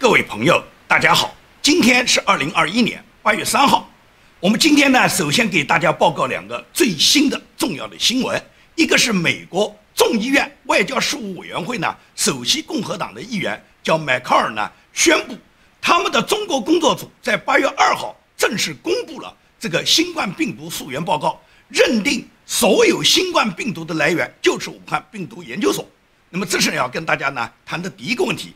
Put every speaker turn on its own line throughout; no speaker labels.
各位朋友，大家好，今天是二零二一年八月三号。我们今天呢，首先给大家报告两个最新的重要的新闻，一个是美国众议院外交事务委员会呢，首席共和党的议员叫迈克尔呢，宣布他们的中国工作组在八月二号正式公布了这个新冠病毒溯源报告，认定所有新冠病毒的来源就是武汉病毒研究所。那么这是要跟大家呢谈的第一个问题，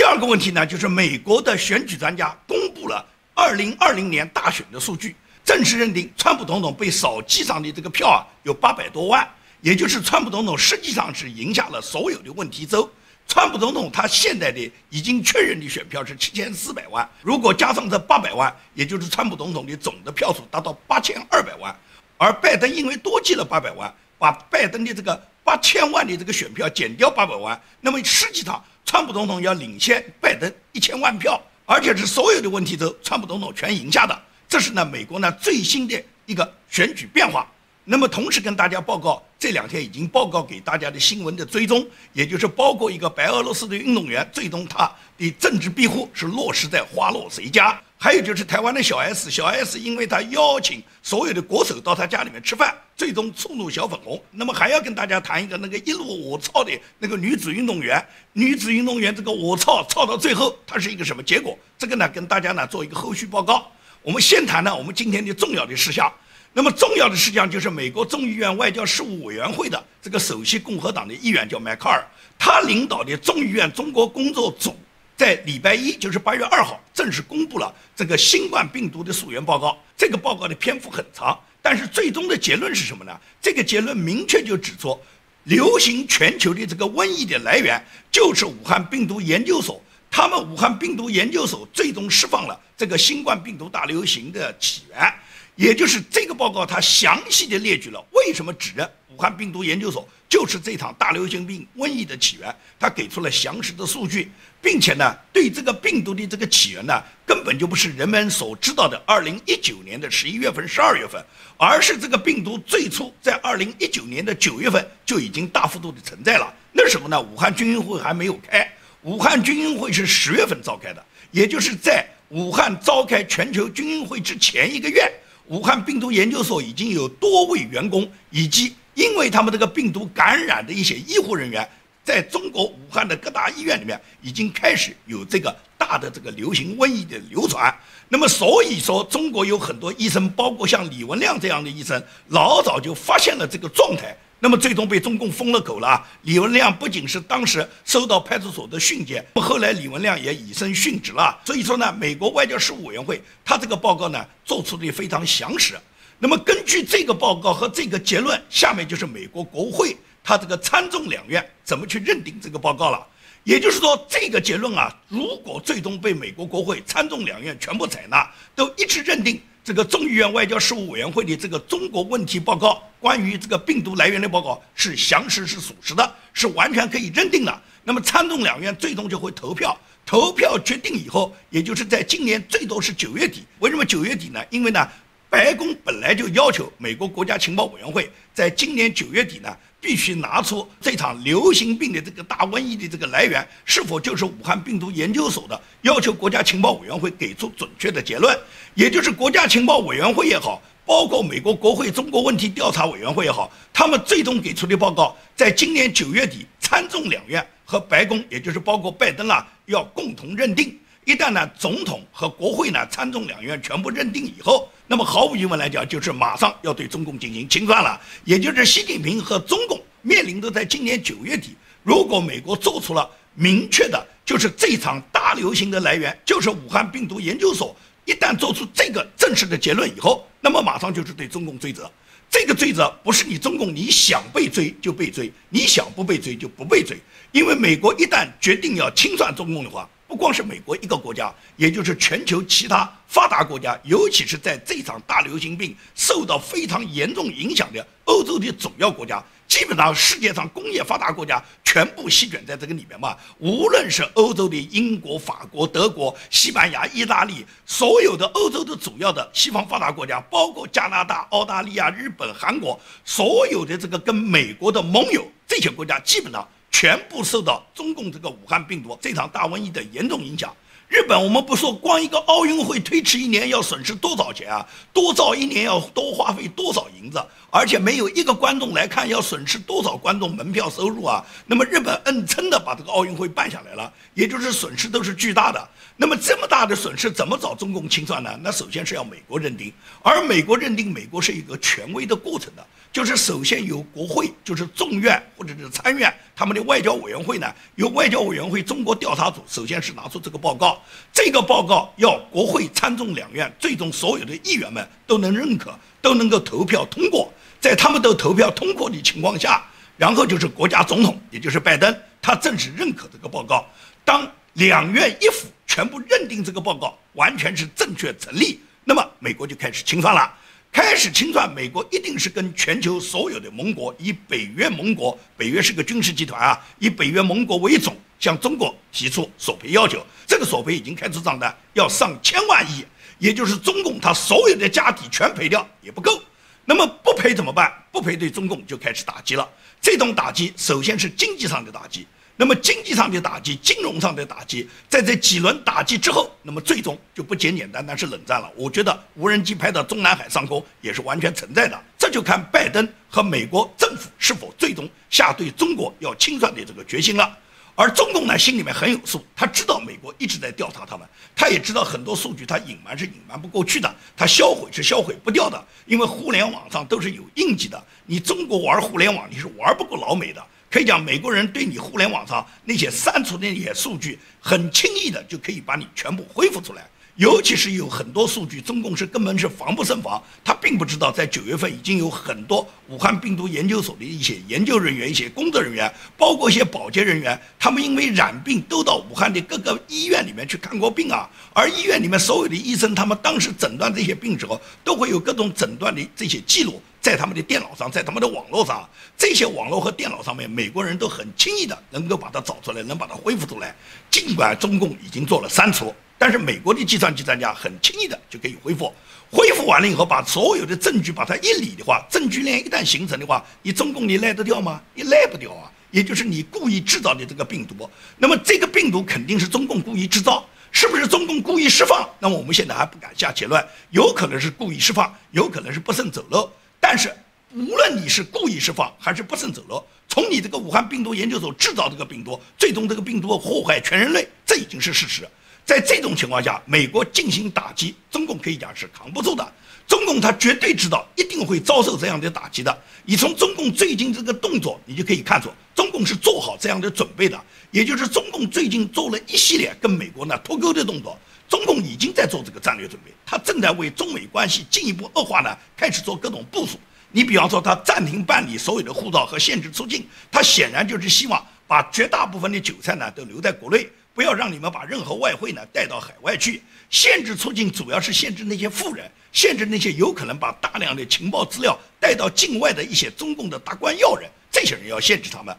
第二个问题呢就是美国的选举专家公布了二零二零年大选的数据，正式认定川普总统被少记上的这个票啊有八百多万，也就是川普总统实际上是赢下了所有的问题州。川普总统他现在的已经确认的选票是七千四百万，如果加上这八百万，也就是川普总统的总的票数达到八千二百万，而拜登因为多记了八百万，把拜登的这个。八千万的这个选票减掉八百万，那么实际上川普总统要领先拜登一千万票，而且是所有的问题都川普总统全赢下的。这是呢美国呢最新的一个选举变化。那么同时跟大家报告，这两天已经报告给大家的新闻的追踪，也就是包括一个白俄罗斯的运动员，最终他的政治庇护是落实在花落谁家。还有就是台湾的小 S，小 S 因为他邀请所有的国手到他家里面吃饭，最终触怒小粉红。那么还要跟大家谈一个那个一路我操的那个女子运动员，女子运动员这个我操操到最后，它是一个什么结果？这个呢，跟大家呢做一个后续报告。我们先谈呢我们今天的重要的事项。那么重要的事项就是美国众议院外交事务委员会的这个首席共和党的议员叫迈克尔，他领导的众议院中国工作组。在礼拜一，就是八月二号，正式公布了这个新冠病毒的溯源报告。这个报告的篇幅很长，但是最终的结论是什么呢？这个结论明确就指出，流行全球的这个瘟疫的来源就是武汉病毒研究所。他们武汉病毒研究所最终释放了这个新冠病毒大流行的起源。也就是这个报告，它详细的列举了为什么指认武武汉病毒研究所就是这场大流行病瘟疫的起源，他给出了详实的数据，并且呢，对这个病毒的这个起源呢，根本就不是人们所知道的二零一九年的十一月份、十二月份，而是这个病毒最初在二零一九年的九月份就已经大幅度的存在了。那时候呢？武汉军运会还没有开，武汉军运会是十月份召开的，也就是在武汉召开全球军运会之前一个月。武汉病毒研究所已经有多位员工，以及因为他们这个病毒感染的一些医护人员，在中国武汉的各大医院里面已经开始有这个大的这个流行瘟疫的流传。那么，所以说中国有很多医生，包括像李文亮这样的医生，老早就发现了这个状态。那么最终被中共封了口了。李文亮不仅是当时收到派出所的训诫，后来李文亮也以身殉职了。所以说呢，美国外交事务委员会他这个报告呢做出的非常详实。那么根据这个报告和这个结论，下面就是美国国会他这个参众两院怎么去认定这个报告了。也就是说，这个结论啊，如果最终被美国国会参众两院全部采纳，都一致认定。这个众议院外交事务委员会的这个中国问题报告，关于这个病毒来源的报告是详实是属实的，是完全可以认定的。那么参众两院最终就会投票，投票决定以后，也就是在今年最多是九月底。为什么九月底呢？因为呢，白宫本来就要求美国国家情报委员会在今年九月底呢。必须拿出这场流行病的这个大瘟疫的这个来源是否就是武汉病毒研究所的，要求国家情报委员会给出准确的结论，也就是国家情报委员会也好，包括美国国会中国问题调查委员会也好，他们最终给出的报告，在今年九月底，参众两院和白宫，也就是包括拜登啦，要共同认定。一旦呢，总统和国会呢，参众两院全部认定以后，那么毫无疑问来讲，就是马上要对中共进行清算了。也就是习近平和中共面临的，在今年九月底，如果美国做出了明确的，就是这场大流行的来源就是武汉病毒研究所，一旦做出这个正式的结论以后，那么马上就是对中共追责。这个追责不是你中共你想被追就被追，你想不被追就不被追，因为美国一旦决定要清算中共的话。不光是美国一个国家，也就是全球其他发达国家，尤其是在这场大流行病受到非常严重影响的欧洲的主要国家，基本上世界上工业发达国家全部席卷在这个里面嘛。无论是欧洲的英国、法国、德国、西班牙、意大利，所有的欧洲的主要的西方发达国家，包括加拿大、澳大利亚、日本、韩国，所有的这个跟美国的盟友，这些国家基本上。全部受到中共这个武汉病毒这场大瘟疫的严重影响，日本，我们不说，光一个奥运会推迟一年要损失多少钱啊？多造一年要多花费多少银子？而且没有一个观众来看，要损失多少观众门票收入啊？那么日本硬撑的把这个奥运会办下来了，也就是损失都是巨大的。那么这么大的损失怎么找中共清算呢？那首先是要美国认定，而美国认定，美国是一个权威的过程的。就是首先由国会，就是众院或者是参院，他们的外交委员会呢，由外交委员会中国调查组首先是拿出这个报告，这个报告要国会参众两院最终所有的议员们都能认可，都能够投票通过，在他们都投票通过的情况下，然后就是国家总统，也就是拜登，他正式认可这个报告。当两院一府全部认定这个报告完全是正确成立，那么美国就开始清算了。开始清算，美国一定是跟全球所有的盟国，以北约盟国，北约是个军事集团啊，以北约盟国为总，向中国提出索赔要求。这个索赔已经开出账单，要上千万亿，也就是中共他所有的家底全赔掉也不够。那么不赔怎么办？不赔对中共就开始打击了。这种打击首先是经济上的打击。那么经济上的打击，金融上的打击，在这几轮打击之后，那么最终就不简简单单是冷战了。我觉得无人机拍到中南海上空也是完全存在的，这就看拜登和美国政府是否最终下对中国要清算的这个决心了。而中共呢，心里面很有数，他知道美国一直在调查他们，他也知道很多数据他隐瞒是隐瞒不过去的，他销毁是销毁不掉的，因为互联网上都是有印记的。你中国玩互联网，你是玩不过老美的。可以讲，美国人对你互联网上那些删除的那些数据，很轻易的就可以把你全部恢复出来。尤其是有很多数据，中共是根本是防不胜防。他并不知道，在九月份已经有很多武汉病毒研究所的一些研究人员、一些工作人员，包括一些保洁人员，他们因为染病都到武汉的各个医院里面去看过病啊。而医院里面所有的医生，他们当时诊断这些病时候，都会有各种诊断的这些记录。在他们的电脑上，在他们的网络上，这些网络和电脑上面，美国人都很轻易的能够把它找出来，能把它恢复出来。尽管中共已经做了删除，但是美国的计算机专家很轻易的就可以恢复。恢复完了以后，把所有的证据把它一理的话，证据链一旦形成的话，你中共你赖得掉吗？你赖不掉啊！也就是你故意制造的这个病毒，那么这个病毒肯定是中共故意制造，是不是中共故意释放？那么我们现在还不敢下结论，有可能是故意释放，有可能是不慎走漏。但是，无论你是故意释放还是不慎走漏，从你这个武汉病毒研究所制造这个病毒，最终这个病毒祸害全人类，这已经是事实。在这种情况下，美国进行打击，中共可以讲是扛不住的。中共他绝对知道一定会遭受这样的打击的。你从中共最近这个动作，你就可以看出，中共是做好这样的准备的。也就是中共最近做了一系列跟美国呢脱钩的动作。中共已经在做这个战略准备，他正在为中美关系进一步恶化呢开始做各种部署。你比方说，他暂停办理所有的护照和限制出境，他显然就是希望把绝大部分的韭菜呢都留在国内，不要让你们把任何外汇呢带到海外去。限制出境主要是限制那些富人，限制那些有可能把大量的情报资料带到境外的一些中共的达官要人，这些人要限制他们。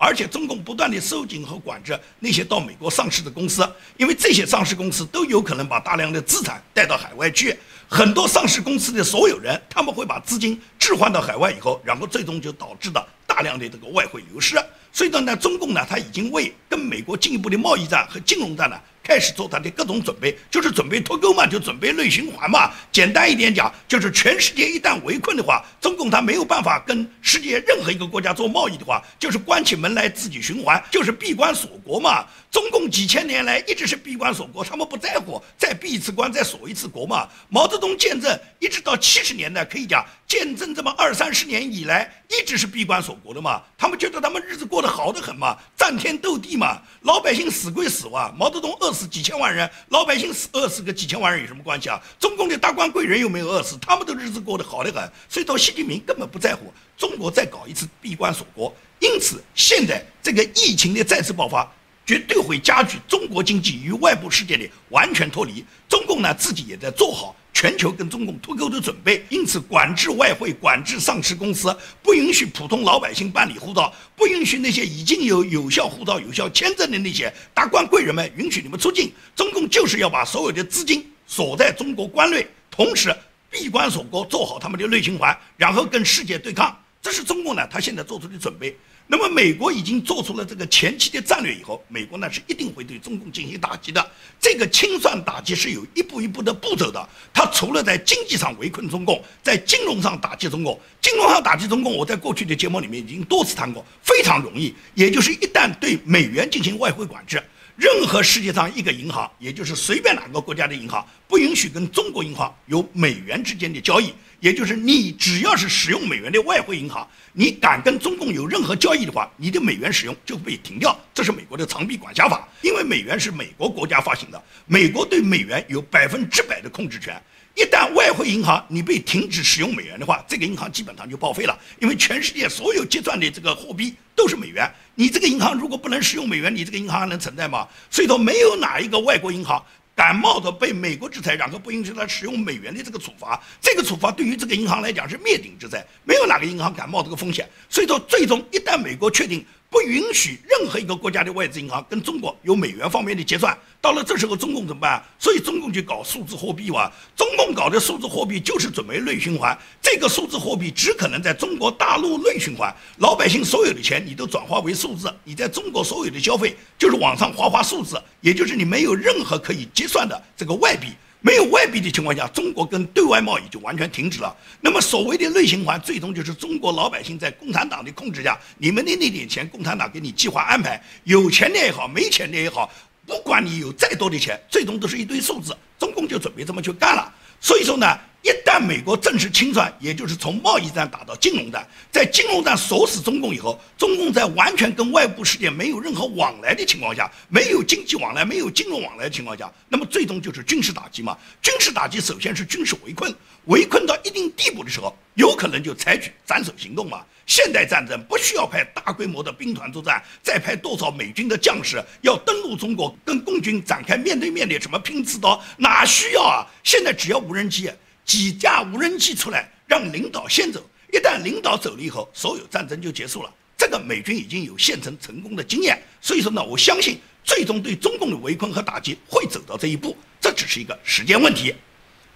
而且中共不断地收紧和管制那些到美国上市的公司，因为这些上市公司都有可能把大量的资产带到海外去。很多上市公司的所有人，他们会把资金置换到海外以后，然后最终就导致的大量的这个外汇流失。所以呢，中共呢，他已经为跟美国进一步的贸易战和金融战呢。开始做他的各种准备，就是准备脱钩嘛，就准备内循环嘛。简单一点讲，就是全世界一旦围困的话，中共他没有办法跟世界任何一个国家做贸易的话，就是关起门来自己循环，就是闭关锁国嘛。中共几千年来一直是闭关锁国，他们不在乎再闭一次关再锁一次国嘛。毛泽东见证一直到七十年代，可以讲见证这么二三十年以来一直是闭关锁国的嘛。他们觉得他们日子过得好得很嘛，战天斗地嘛，老百姓死归死哇，毛泽东饿死几千万人，老百姓死饿死个几千万人有什么关系啊？中共的大官贵人又没有饿死，他们的日子过得好得很，所以到习近平根本不在乎中国再搞一次闭关锁国。因此现在这个疫情的再次爆发。绝对会加剧中国经济与外部世界的完全脱离。中共呢自己也在做好全球跟中共脱钩的准备，因此管制外汇、管制上市公司，不允许普通老百姓办理护照，不允许那些已经有有效护照、有效签证的那些达官贵人们允许你们出境。中共就是要把所有的资金锁在中国关内，同时闭关锁国，做好他们的内循环，然后跟世界对抗。这是中共呢，他现在做出的准备。那么美国已经做出了这个前期的战略以后，美国呢是一定会对中共进行打击的。这个清算打击是有一步一步的步骤的。他除了在经济上围困中共，在金融上打击中共，金融上打击中共，我在过去的节目里面已经多次谈过，非常容易。也就是一旦对美元进行外汇管制。任何世界上一个银行，也就是随便哪个国家的银行，不允许跟中国银行有美元之间的交易。也就是你只要是使用美元的外汇银行，你敢跟中共有任何交易的话，你的美元使用就被停掉。这是美国的长臂管辖法，因为美元是美国国家发行的，美国对美元有百分之百的控制权。一旦外汇银行你被停止使用美元的话，这个银行基本上就报废了，因为全世界所有结算的这个货币都是美元。你这个银行如果不能使用美元，你这个银行还能存在吗？所以说，没有哪一个外国银行感冒的被美国制裁，然后不允许他使用美元的这个处罚。这个处罚对于这个银行来讲是灭顶之灾，没有哪个银行敢冒这个风险。所以说，最终一旦美国确定。不允许任何一个国家的外资银行跟中国有美元方面的结算。到了这时候，中共怎么办？所以中共就搞数字货币哇！中共搞的数字货币就是准备内循环。这个数字货币只可能在中国大陆内循环，老百姓所有的钱你都转化为数字，你在中国所有的消费就是网上花花数字，也就是你没有任何可以结算的这个外币。没有外币的情况下，中国跟对外贸易就完全停止了。那么所谓的内循环，最终就是中国老百姓在共产党的控制下，你们的那点钱，共产党给你计划安排，有钱的也好，没钱的也好，不管你有再多的钱，最终都是一堆数字。中共就准备这么去干了。所以说呢。一旦美国正式清算，也就是从贸易战打到金融战，在金融战锁死中共以后，中共在完全跟外部世界没有任何往来的情况下，没有经济往来、没有金融往来的情况下，那么最终就是军事打击嘛。军事打击首先是军事围困，围困到一定地步的时候，有可能就采取斩首行动嘛。现代战争不需要派大规模的兵团作战，再派多少美军的将士要登陆中国，跟共军展开面对面的什么拼刺刀，哪需要啊？现在只要无人机。几架无人机出来，让领导先走。一旦领导走了以后，所有战争就结束了。这个美军已经有现成成功的经验，所以说呢，我相信最终对中共的围困和打击会走到这一步，这只是一个时间问题。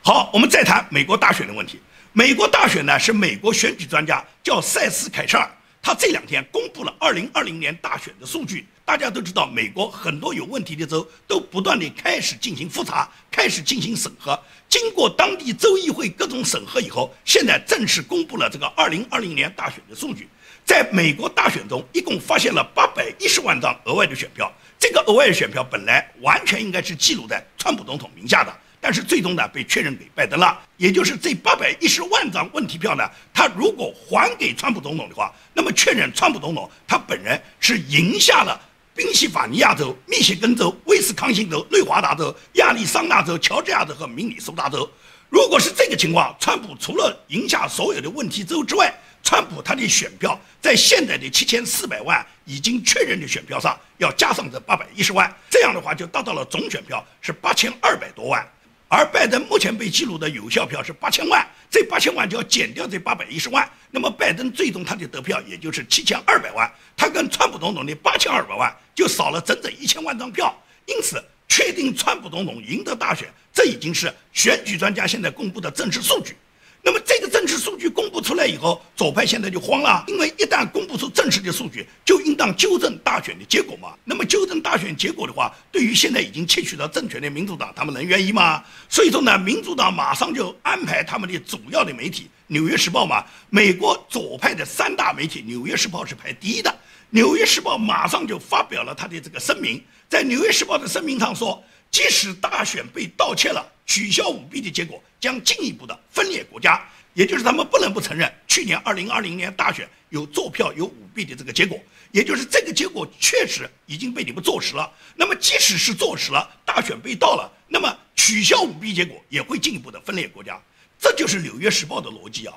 好，我们再谈美国大选的问题。美国大选呢，是美国选举专家叫塞斯凯彻尔，他这两天公布了2020年大选的数据。大家都知道，美国很多有问题的州都不断地开始进行复查，开始进行审核。经过当地州议会各种审核以后，现在正式公布了这个2020年大选的数据。在美国大选中，一共发现了810万张额外的选票。这个额外的选票本来完全应该是记录在川普总统名下的，但是最终呢被确认给拜登了。也就是这810万张问题票呢，他如果还给川普总统的话，那么确认川普总统他本人是赢下了。宾夕法尼亚州、密歇根州、威斯康星州、内华达州、亚利桑那州、乔治亚州和明尼苏达州，如果是这个情况，川普除了赢下所有的问题州之外，川普他的选票在现在的七千四百万已经确认的选票上要加上这八百一十万，这样的话就达到了总选票是八千二百多万。而拜登目前被记录的有效票是八千万，这八千万就要减掉这八百一十万，那么拜登最终他的得票也就是七千二百万，他跟川普总统的八千二百万就少了整整一千万张票，因此确定川普总统赢得大选，这已经是选举专家现在公布的正式数据。那么这个政治数据公布出来以后，左派现在就慌了，因为一旦公布出正式的数据，就应当纠正大选的结果嘛。那么纠正大选结果的话，对于现在已经窃取到政权的民主党，他们能愿意吗？所以说呢，民主党马上就安排他们的主要的媒体《纽约时报》嘛，美国左派的三大媒体，《纽约时报》是排第一的，《纽约时报》马上就发表了他的这个声明，在《纽约时报》的声明上说，即使大选被盗窃了。取消舞弊的结果将进一步的分裂国家，也就是他们不能不承认去年二零二零年大选有作票有舞弊的这个结果，也就是这个结果确实已经被你们坐实了。那么即使是坐实了大选被盗了，那么取消舞弊结果也会进一步的分裂国家，这就是《纽约时报》的逻辑啊！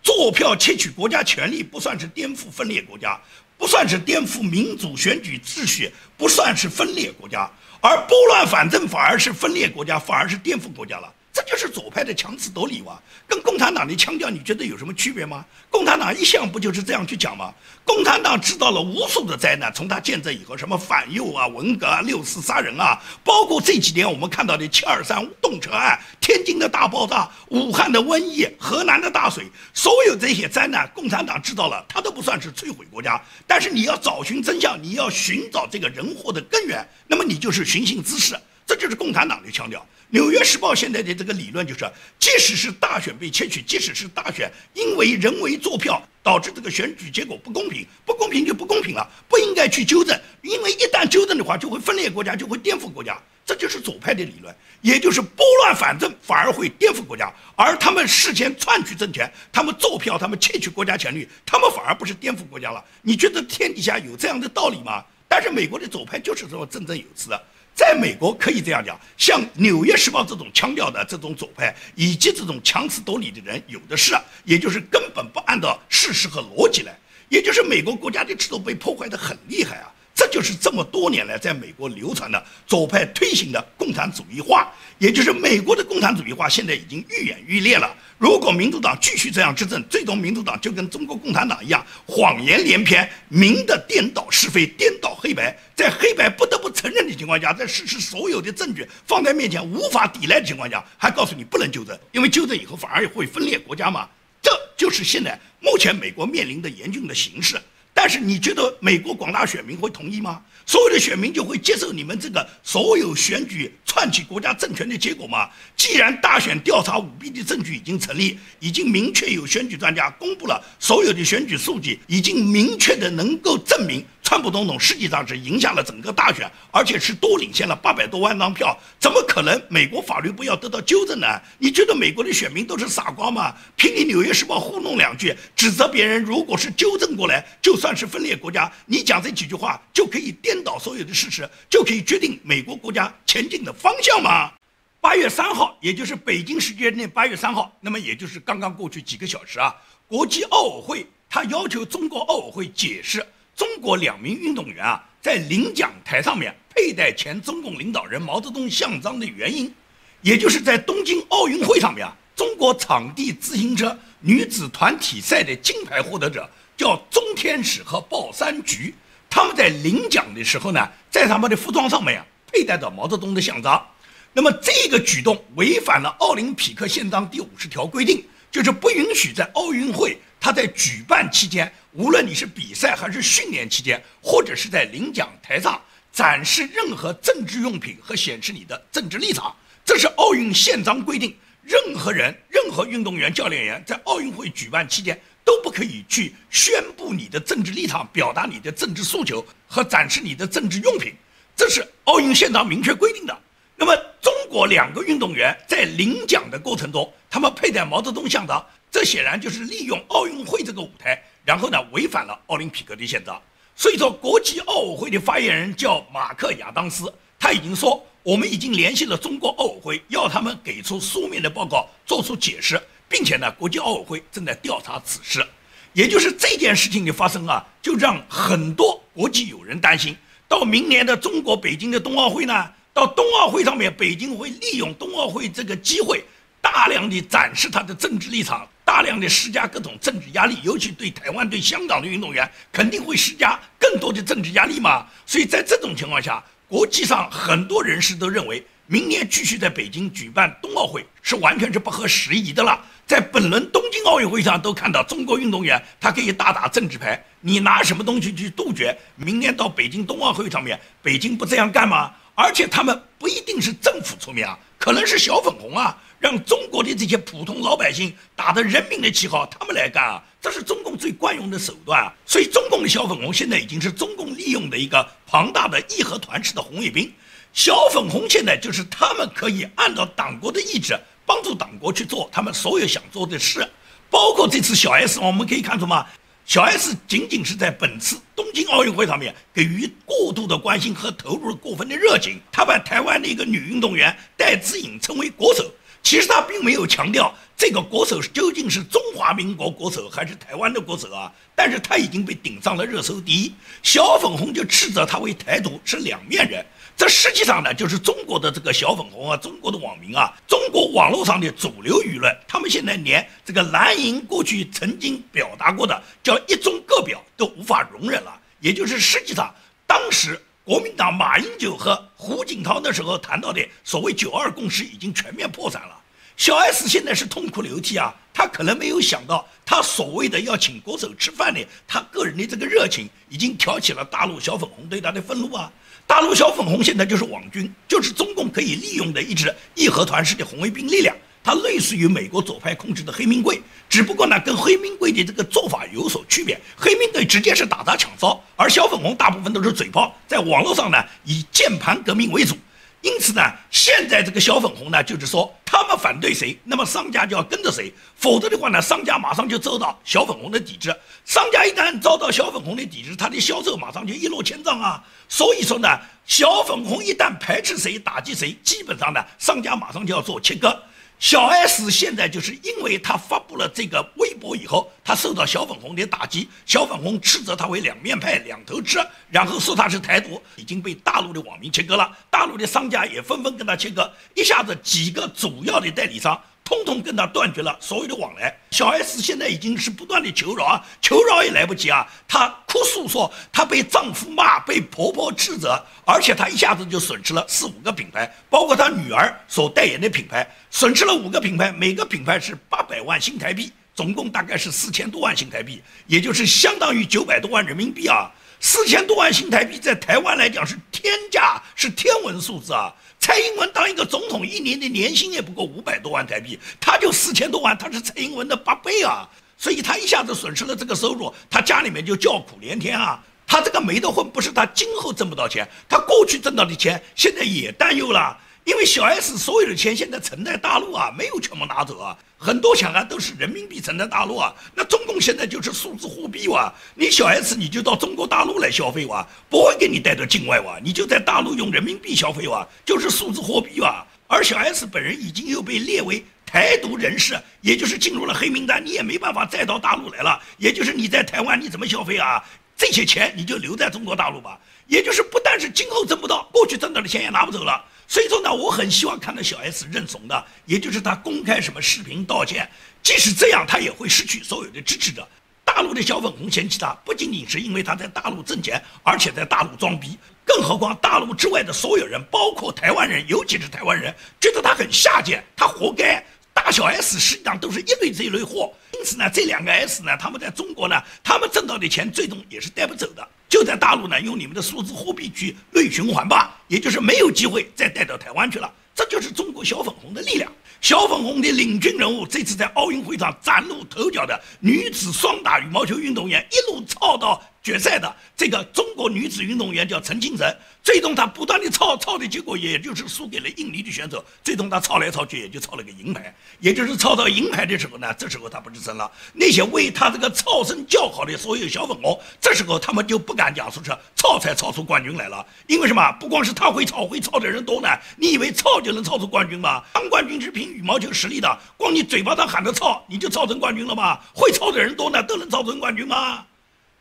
作票窃取国家权力不算是颠覆分裂国家，不算是颠覆民主选举秩序，不算是分裂国家。而拨乱反正反而是分裂国家，反而是颠覆国家了。这就是左派的强词夺理哇，跟共产党的腔调你觉得有什么区别吗？共产党一向不就是这样去讲吗？共产党制造了无数的灾难，从他建政以后，什么反右啊、文革啊、六四杀人啊，包括这几年我们看到的七二三动车案、天津的大爆炸、武汉的瘟疫、河南的大水，所有这些灾难，共产党制造了，他都不算是摧毁国家。但是你要找寻真相，你要寻找这个人祸的根源，那么你就是寻衅滋事，这就是共产党的腔调。《纽约时报》现在的这个理论就是，即使是大选被窃取，即使是大选因为人为作票导致这个选举结果不公平，不公平就不公平了，不应该去纠正，因为一旦纠正的话，就会分裂国家，就会颠覆国家，这就是左派的理论，也就是拨乱反正反而会颠覆国家，而他们事先篡取政权，他们作票，他们窃取国家权力，他们反而不是颠覆国家了。你觉得天底下有这样的道理吗？但是美国的左派就是这么振振有词的。在美国可以这样讲，像《纽约时报》这种腔调的这种左派，以及这种强词夺理的人有的是，也就是根本不按照事实和逻辑来，也就是美国国家的制度被破坏的很厉害啊。就是这么多年来在美国流传的左派推行的共产主义化，也就是美国的共产主义化现在已经愈演愈烈了。如果民主党继续这样执政，最终民主党就跟中国共产党一样，谎言连篇，明的颠倒是非，颠倒黑白，在黑白不得不承认的情况下，在事实所有的证据放在面前无法抵赖的情况下，还告诉你不能纠正，因为纠正以后反而会分裂国家嘛。这就是现在目前美国面临的严峻的形势。但是你觉得美国广大选民会同意吗？所有的选民就会接受你们这个所有选举串起国家政权的结果吗？既然大选调查舞弊的证据已经成立，已经明确有选举专家公布了所有的选举数据，已经明确的能够证明。川普总统实际上是赢下了整个大选，而且是多领先了八百多万张票，怎么可能美国法律不要得到纠正呢？你觉得美国的选民都是傻瓜吗？凭你《纽约时报》糊弄两句，指责别人，如果是纠正过来，就算是分裂国家，你讲这几句话就可以颠倒所有的事实，就可以决定美国国家前进的方向吗？八月三号，也就是北京时间的八月三号，那么也就是刚刚过去几个小时啊，国际奥委会他要求中国奥委会解释。中国两名运动员啊，在领奖台上面佩戴前中共领导人毛泽东像章的原因，也就是在东京奥运会上面啊，中国场地自行车女子团体赛的金牌获得者叫钟天使和鲍三菊，他们在领奖的时候呢，在他们的服装上面啊佩戴着毛泽东的像章，那么这个举动违反了奥林匹克宪章第五十条规定，就是不允许在奥运会。他在举办期间，无论你是比赛还是训练期间，或者是在领奖台上展示任何政治用品和显示你的政治立场，这是奥运宪章规定。任何人、任何运动员、教练员在奥运会举办期间都不可以去宣布你的政治立场、表达你的政治诉求和展示你的政治用品，这是奥运宪章明确规定的。那么，中国两个运动员在领奖的过程中，他们佩戴毛泽东像章。这显然就是利用奥运会这个舞台，然后呢违反了奥林匹克的宪章。所以说，国际奥委会的发言人叫马克亚当斯，他已经说，我们已经联系了中国奥委会，要他们给出书面的报告，做出解释，并且呢，国际奥委会正在调查此事。也就是这件事情的发生啊，就让很多国际友人担心，到明年的中国北京的冬奥会呢，到冬奥会上面，北京会利用冬奥会这个机会，大量的展示他的政治立场。大量的施加各种政治压力，尤其对台湾、对香港的运动员，肯定会施加更多的政治压力嘛。所以在这种情况下，国际上很多人士都认为，明年继续在北京举办冬奥会是完全是不合时宜的了。在本轮东京奥运会上都看到，中国运动员他可以大打政治牌，你拿什么东西去杜绝明年到北京冬奥会上面，北京不这样干吗？而且他们不一定是政府出面啊，可能是小粉红啊。让中国的这些普通老百姓打着人民的旗号，他们来干啊，这是中共最惯用的手段啊。所以，中共的小粉红现在已经是中共利用的一个庞大的义和团式的红卫兵。小粉红现在就是他们可以按照党国的意志，帮助党国去做他们所有想做的事。包括这次小 S，我们可以看出吗？小 S 仅仅是在本次东京奥运会上面给予过度的关心和投入过分的热情，他把台湾的一个女运动员戴资颖称为国手。其实他并没有强调这个国手究竟是中华民国国手还是台湾的国手啊，但是他已经被顶上了热搜第一。小粉红就斥责他为台独是两面人，这实际上呢，就是中国的这个小粉红啊，中国的网民啊，中国网络上的主流舆论，他们现在连这个蓝营过去曾经表达过的叫一中各表都无法容忍了。也就是实际上，当时国民党马英九和胡锦涛那时候谈到的所谓九二共识已经全面破产了。小 S 现在是痛哭流涕啊，他可能没有想到，他所谓的要请国手吃饭的，他个人的这个热情，已经挑起了大陆小粉红对他的愤怒啊。大陆小粉红现在就是网军，就是中共可以利用的一支义和团式的红卫兵力量，它类似于美国左派控制的黑名贵，只不过呢，跟黑名贵的这个做法有所区别。黑名贵直接是打砸抢烧，而小粉红大部分都是嘴炮，在网络上呢，以键盘革命为主。因此呢，现在这个小粉红呢，就是说他们反对谁，那么商家就要跟着谁，否则的话呢，商家马上就遭到小粉红的抵制。商家一旦遭到小粉红的抵制，他的销售马上就一落千丈啊。所以说呢，小粉红一旦排斥谁、打击谁，基本上呢，商家马上就要做切割。小 S 现在就是因为他发布了这个微博以后，他受到小粉红的打击，小粉红斥责他为两面派、两头吃，然后说他是台独，已经被大陆的网民切割了，大陆的商家也纷纷跟他切割，一下子几个主要的代理商。通通跟他断绝了所有的往来。小 S 现在已经是不断的求饶啊，求饶也来不及啊。她哭诉说，她被丈夫骂，被婆婆斥责，而且她一下子就损失了四五个品牌，包括她女儿所代言的品牌，损失了五个品牌，每个品牌是八百万新台币，总共大概是四千多万新台币，也就是相当于九百多万人民币啊。四千多万新台币在台湾来讲是天价，是天文数字啊。蔡英文当一个总统，一年的年薪也不过五百多万台币，他就四千多万，他是蔡英文的八倍啊！所以他一下子损失了这个收入，他家里面就叫苦连天啊！他这个没得混，不是他今后挣不到钱，他过去挣到的钱现在也担忧了。因为小 S 所有的钱现在存在大陆啊，没有全部拿走啊，很多钱啊都是人民币存在大陆啊。那中共现在就是数字货币哇，你小 S 你就到中国大陆来消费哇，不会给你带到境外哇，你就在大陆用人民币消费哇，就是数字货币哇。而小 S 本人已经又被列为台独人士，也就是进入了黑名单，你也没办法再到大陆来了。也就是你在台湾你怎么消费啊？这些钱你就留在中国大陆吧。也就是不但是今后挣不到，过去挣到的钱也拿不走了。所以说呢，我很希望看到小 S 认怂的，也就是他公开什么视频道歉。即使这样，他也会失去所有的支持者。大陆的小粉红嫌弃他，不仅仅是因为他在大陆挣钱，而且在大陆装逼。更何况大陆之外的所有人，包括台湾人，尤其是台湾人，觉得他很下贱，他活该。大小 S 实际上都是一类这一类货。因此呢，这两个 S 呢，他们在中国呢，他们挣到的钱最终也是带不走的。就在大陆呢，用你们的数字货币去内循环吧，也就是没有机会再带到台湾去了。这就是中国小粉红的力量。小粉红的领军人物，这次在奥运会上崭露头角的女子双打羽毛球运动员，一路操到决赛的这个中国女子运动员叫陈清晨。最终她不断的操，操的结果也就是输给了印尼的选手。最终她操来操去，也就操了个银牌。也就是操到银牌的时候呢，这时候她不吱声了。那些为她这个操声叫好的所有小粉红，这时候他们就不敢讲说是操才操出冠军来了。因为什么？不光是他会操，会操的人多呢。你以为操就能操出冠军吗？当冠军是凭羽毛球实力的，光你嘴巴上喊着操，你就操成冠军了吗？会操的人多呢，都能操成冠军吗？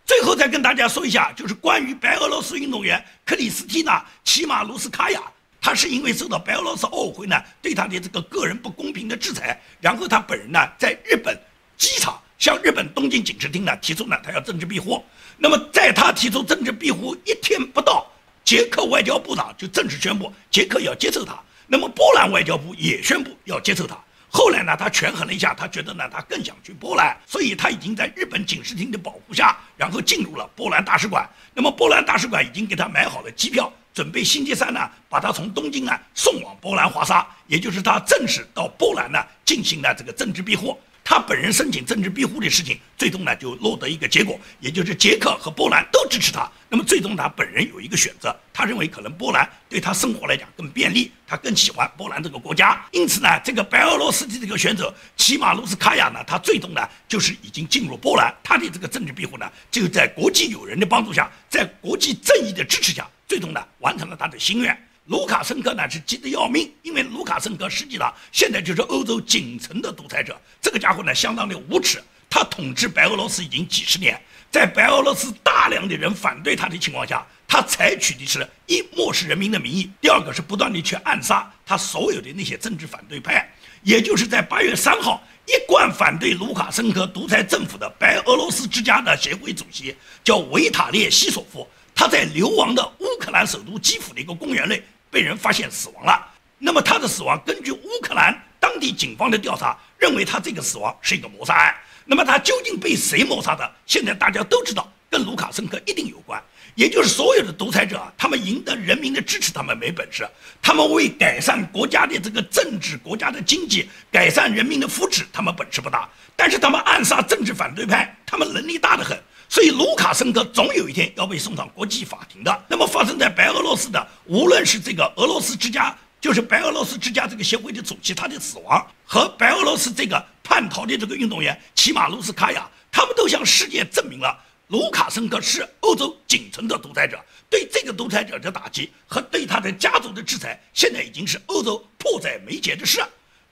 最后再跟大家说一下，就是关于白俄罗斯运动员克里斯蒂娜·齐马卢斯卡娅，她是因为受到白俄罗斯奥委会呢对她的这个个人不公平的制裁，然后她本人呢在日本机场向日本东京警视厅呢提出呢她要政治庇护。那么在她提出政治庇护一天不到，捷克外交部长就正式宣布捷克要接受她，那么波兰外交部也宣布要接受她。后来呢，他权衡了一下，他觉得呢，他更想去波兰，所以他已经在日本警视厅的保护下，然后进入了波兰大使馆。那么波兰大使馆已经给他买好了机票，准备星期三呢，把他从东京呢送往波兰华沙，也就是他正式到波兰呢进行了这个政治庇护。他本人申请政治庇护的事情，最终呢就落得一个结果，也就是捷克和波兰都支持他。那么最终他本人有一个选择，他认为可能波兰对他生活来讲更便利，他更喜欢波兰这个国家。因此呢，这个白俄罗斯的这个选手齐马卢斯卡娅呢，他最终呢就是已经进入波兰，他的这个政治庇护呢就在国际友人的帮助下，在国际正义的支持下，最终呢完成了他的心愿。卢卡申科呢是急得要命，因为卢卡申科实际上现在就是欧洲仅存的独裁者。这个家伙呢相当的无耻，他统治白俄罗斯已经几十年，在白俄罗斯大量的人反对他的情况下，他采取的是一漠视人民的名义，第二个是不断的去暗杀他所有的那些政治反对派。也就是在八月三号，一贯反对卢卡申科独裁政府的白俄罗斯之家的协会主席叫维塔列西索夫，他在流亡的乌克兰首都基辅的一个公园内被人发现死亡了。那么他的死亡，根据乌克兰当地警方的调查，认为他这个死亡是一个谋杀案。那么他究竟被谁谋杀的？现在大家都知道，跟卢卡申科一定有关。也就是所有的独裁者，他们赢得人民的支持，他们没本事；他们为改善国家的这个政治、国家的经济、改善人民的福祉，他们本事不大。但是他们暗杀政治反对派，他们能力大得很。所以卢卡申科总有一天要被送上国际法庭的。那么发生在白俄罗斯的，无论是这个俄罗斯之家，就是白俄罗斯之家这个协会的主席他的死亡，和白俄罗斯这个叛逃的这个运动员齐马卢斯卡娅，他们都向世界证明了。卢卡申科是欧洲仅存的独裁者，对这个独裁者的打击和对他的家族的制裁，现在已经是欧洲迫在眉睫的事。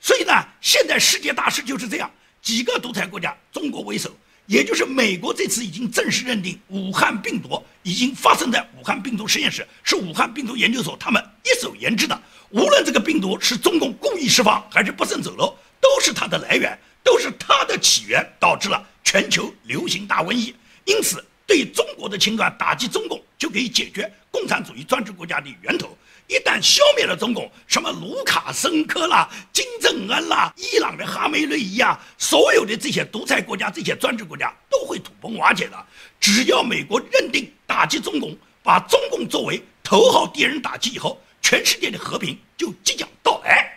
所以呢，现在世界大势就是这样：几个独裁国家，中国为首，也就是美国这次已经正式认定武汉病毒已经发生在武汉病毒实验室，是武汉病毒研究所他们一手研制的。无论这个病毒是中共故意释放还是不慎走漏，都是它的来源，都是它的起源，导致了全球流行大瘟疫。因此，对中国的侵略打击中共，就可以解决共产主义专制国家的源头。一旦消灭了中共，什么卢卡申科啦、金正恩啦、伊朗的哈梅内伊啊，所有的这些独裁国家、这些专制国家都会土崩瓦解的。只要美国认定打击中共，把中共作为头号敌人打击以后，全世界的和平就即将到来。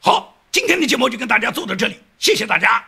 好，今天的节目就跟大家做到这里，谢谢大家。